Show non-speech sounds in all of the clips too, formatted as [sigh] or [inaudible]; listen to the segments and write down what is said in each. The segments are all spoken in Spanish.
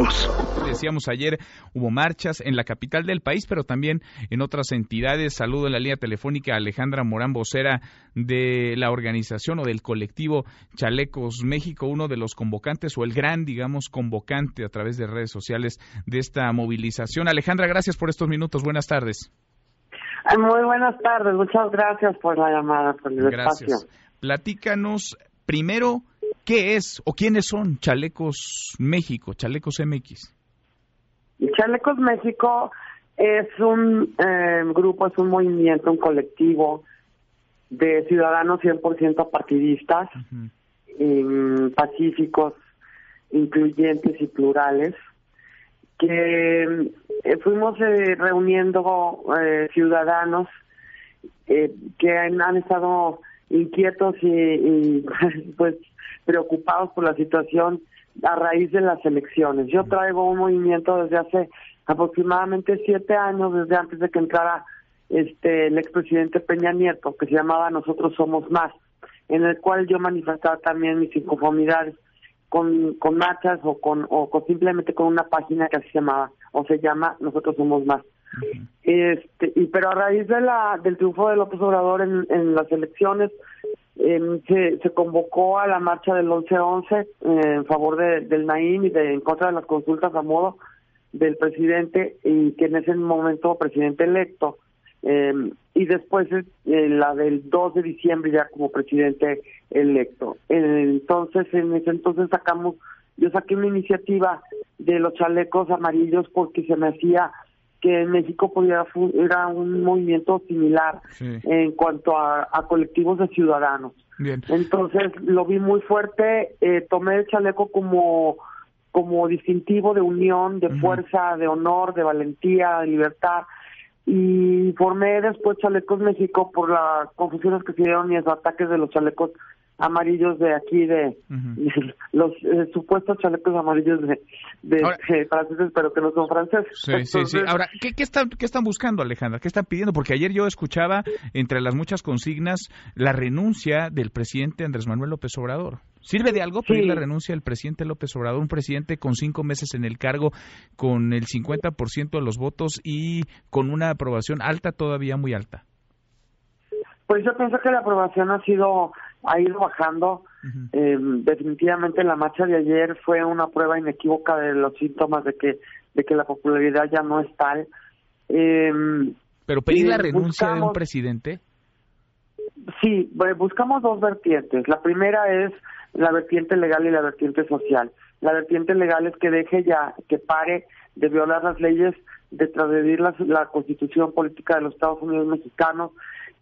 nosotros. Decíamos ayer, hubo marchas en la capital del país, pero también en otras entidades. Saludo en la línea telefónica a Alejandra Morán, vocera de la organización o del colectivo Chalecos México, uno de los convocantes o el gran, digamos, convocante a través de redes sociales de esta movilización. Alejandra, gracias por estos minutos. Buenas tardes. Muy buenas tardes. Muchas gracias por la llamada, por el gracias. Platícanos primero ¿Qué es o quiénes son Chalecos México, Chalecos MX? Chalecos México es un eh, grupo, es un movimiento, un colectivo de ciudadanos 100% partidistas, pacíficos, incluyentes y plurales, que eh, fuimos eh, reuniendo ciudadanos que han, estado inquietos y [laughs] pues preocupados por la situación a raíz de las elecciones. Yo traigo un movimiento desde hace aproximadamente siete años, desde antes de que entrara este el expresidente Peña Nieto, que se llamaba Nosotros Somos Más, en el cual yo manifestaba también mis inconformidades con, con marchas o con o simplemente con una página que así se llamaba o se llama Nosotros Somos Más. Este, y pero a raíz de la del triunfo de López Obrador en, en las elecciones eh, se, convocó a la marcha del 11-11 eh, en favor de, del Naim y de, en contra de las consultas a modo del presidente y que en ese momento presidente electo eh, y después eh, la del 2 de diciembre ya como presidente electo. entonces, en ese entonces sacamos, yo saqué una iniciativa de los chalecos amarillos porque se me hacía que en México podía era un movimiento similar en cuanto a, colectivos de ciudadanos. Entonces lo vi muy fuerte, eh, tomé el chaleco como como distintivo de unión, de fuerza, de honor, de valentía, de libertad y formé después Chalecos México por las confusiones que se dieron y los ataques de los chalecos amarillos de aquí de, los eh, supuestos chalecos amarillos de, de, franceses pero que no son franceses. Sí, sí, sí. ahora ¿qué, qué están qué están buscando Alejandra qué están pidiendo porque ayer yo escuchaba entre las muchas consignas la renuncia del presidente Andrés Manuel López Obrador. ¿Sirve de algo pedir la renuncia del presidente López Obrador, un presidente con cinco meses en el cargo, con el 50% de los votos y con una aprobación alta, todavía muy alta? Pues yo pienso que la aprobación ha sido ha ido bajando. eh, definitivamente la marcha de ayer fue una prueba inequívoca de los síntomas de que de que la popularidad ya no es tal. Eh, Pero pedir la renuncia de un presidente. Sí, buscamos dos vertientes. La primera es la vertiente legal y la vertiente social. La vertiente legal es que deje ya, que pare de violar las leyes, de transgredir la, la constitución política de los Estados Unidos mexicanos,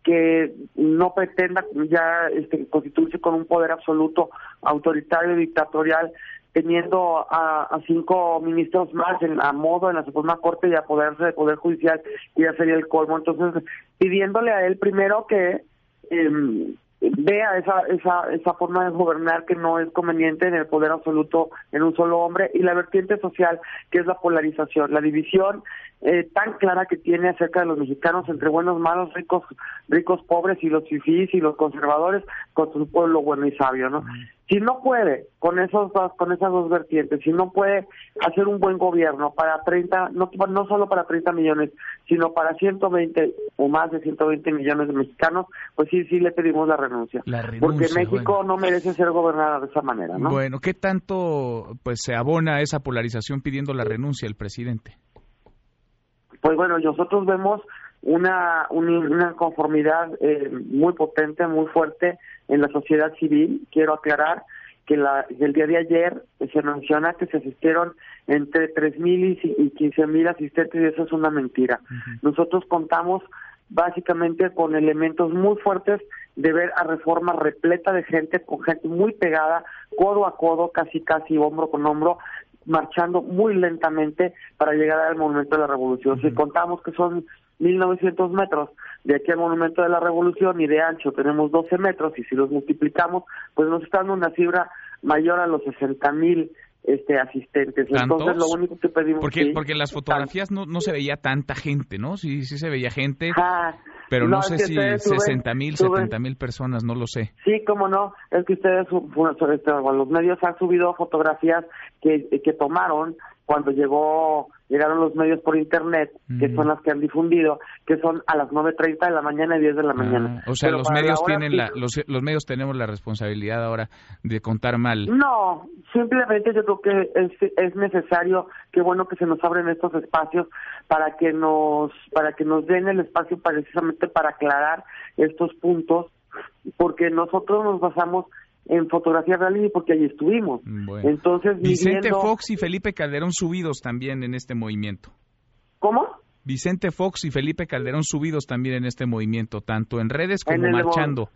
que no pretenda ya este, constituirse con un poder absoluto autoritario dictatorial teniendo a, cinco ministros más en, a modo en la Suprema Corte y a poderse de Poder Judicial, y ya sería el colmo. Entonces, pidiéndole a él primero que eh, vea esa, esa, esa forma de gobernar que no es conveniente en el poder absoluto en un solo hombre y la vertiente social que es la polarización, la división eh, tan clara que tiene acerca de los mexicanos entre buenos, malos, ricos, ricos, pobres y los fifís y los conservadores con su pueblo bueno y sabio, ¿no? Si no puede con esos dos, con esas dos vertientes, si no puede hacer un buen gobierno para 30, no, no solo para 30 millones, sino para 120 o más de 120 millones de mexicanos, pues sí, sí le pedimos la renuncia. porque México no merece ser gobernada de esa manera, ¿no? Bueno, ¿qué tanto pues se abona esa polarización pidiendo la renuncia del presidente? Pues bueno, nosotros vemos una, una conformidad eh, muy potente, muy fuerte en la sociedad civil. Quiero aclarar que la, el día de ayer se menciona que se asistieron entre 3.000 y 15.000 asistentes y eso es una mentira. Nosotros contamos básicamente con elementos muy fuertes de ver a reforma repleta de gente, con gente muy pegada, codo a codo, casi casi hombro con hombro, marchando muy lentamente para llegar al Monumento de la Revolución. Si contamos que son 1.900 metros de aquí al Monumento de la Revolución y de ancho tenemos 12 metros y si los multiplicamos, pues nos está dando una cifra mayor a los 60.000 este asistentes. Entonces lo único que pedimos porque porque en las fotografías no, no se veía tanta gente, ¿no? Sí sí se veía gente. Ah, pero no, sé si 60 mil, 70 mil personas, no lo sé. Sí, cómo no, es que ustedes, bueno, los medios han subido fotografías que, que tomaron cuando llegó llegaron los medios por internet, que son las que han difundido, que son a las 9.30 de la mañana y 10 de la mañana. Ah, o sea, los medios tienen la, los, los, medios tenemos la responsabilidad ahora de contar mal. No, simplemente yo creo que es, es necesario, qué bueno que se nos abren estos espacios para que nos para que nos den el espacio precisamente para aclarar estos puntos, porque nosotros nos basamos en fotografía real porque allí estuvimos. Entonces, Vicente Fox y Felipe Calderón subidos también en este movimiento. ¿Cómo? Vicente Fox y Felipe Calderón subidos también en este movimiento, tanto en redes como marchando.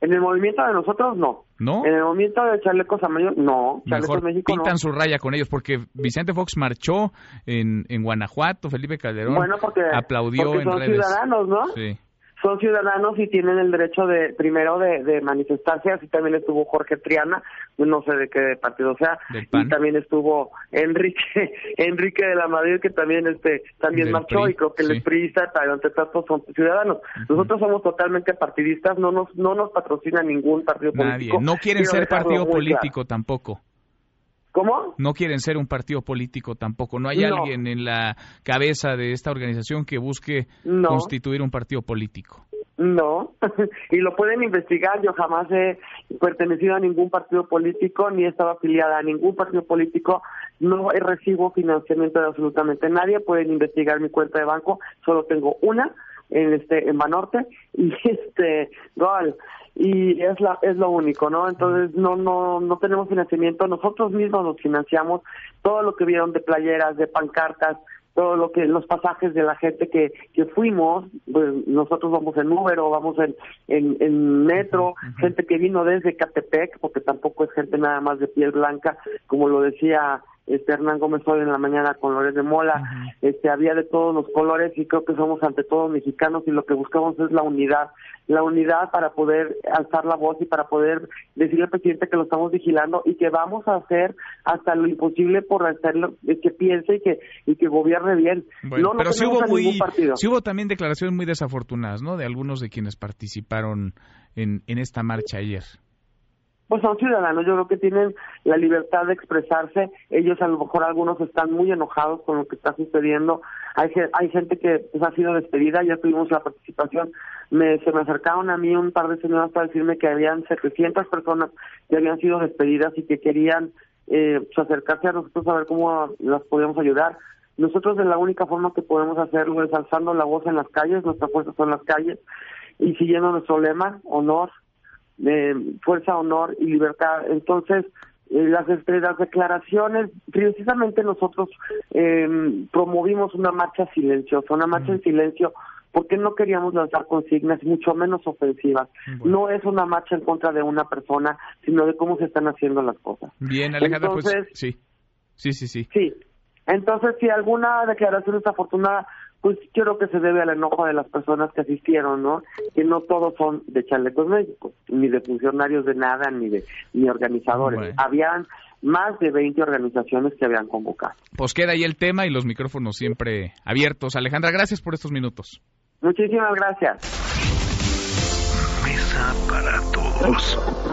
En el movimiento de nosotros, no. ¿No? En el movimiento de Chalecos Amarillos, no. Chalecos México, pintan su raya con ellos, porque Vicente Fox marchó en, en Guanajuato, Felipe Calderón bueno, porque, aplaudió porque son ciudadanos, ¿no? Sí son ciudadanos y tienen el derecho de primero de, de, manifestarse así también estuvo Jorge Triana no sé de qué partido sea y también estuvo Enrique [laughs] Enrique de la Madrid que también este también marchó y creo que el PRIista entre tanto son ciudadanos. Nosotros somos totalmente partidistas no nos no nos patrocina ningún partido político no quieren ser partido político tampoco ¿Cómo? No quieren ser un partido político tampoco. No hay alguien en la cabeza de esta organización que busque constituir un partido político. No, [laughs] y lo pueden investigar. Yo jamás he pertenecido a ningún partido político ni he estado afiliada a ningún partido político. No recibo financiamiento de absolutamente nadie. Pueden investigar mi cuenta de banco. Solo tengo una en este en Banorte [laughs] y este gol y es la es lo único no entonces no no no tenemos financiamiento. Nosotros mismos nos financiamos todo lo que vieron de playeras de pancartas todo lo que los pasajes de la gente que que fuimos. Pues nosotros vamos en Uber o vamos en en, en metro. Gente que vino desde Catepec porque tampoco es gente nada más de piel blanca como lo decía este Hernán Gómez hoy en la mañana con Lores de Mola, este había de todos los colores y creo que somos ante todos mexicanos y lo que buscamos es la unidad, la unidad para poder alzar la voz y para poder decirle al presidente que lo estamos vigilando y que vamos a hacer hasta lo imposible por hacerlo que piense y que y que gobierne bien. no, pero sí hubo muy, sí hubo también declaraciones muy desafortunadas, ¿no? De algunos de quienes participaron en, en esta marcha ayer pues son ciudadanos, yo creo que tienen la libertad de expresarse, ellos a lo mejor algunos están muy enojados con lo que está sucediendo, hay, hay gente que pues, ha sido despedida, ya tuvimos la participación, me, se me acercaron a mí un par de señoras para decirme que habían 700 personas que habían sido despedidas y que querían eh, pues, acercarse a nosotros a ver cómo las podíamos ayudar. Nosotros de la única forma que podemos hacerlo es alzando la voz en las calles, nuestras fuerzas son las calles, y siguiendo nuestro lema, honor, de fuerza, honor y libertad. Entonces, eh, las, este, las declaraciones, precisamente nosotros eh, promovimos una marcha silenciosa, una marcha en silencio porque no queríamos lanzar consignas, mucho menos ofensivas. No es una marcha en contra de una persona, sino de cómo se están haciendo las cosas. Bien, Alejandra, pues sí. Sí, sí, sí. Sí. Entonces, si alguna declaración es pues creo que se debe al enojo de las personas que asistieron, ¿no? Que no todos son de chalecos médicos, ni de funcionarios de nada, ni de ni organizadores. Habían más de 20 organizaciones que habían convocado. Pues queda ahí el tema y los micrófonos siempre abiertos. Alejandra, gracias por estos minutos. Muchísimas gracias. Mesa para todos.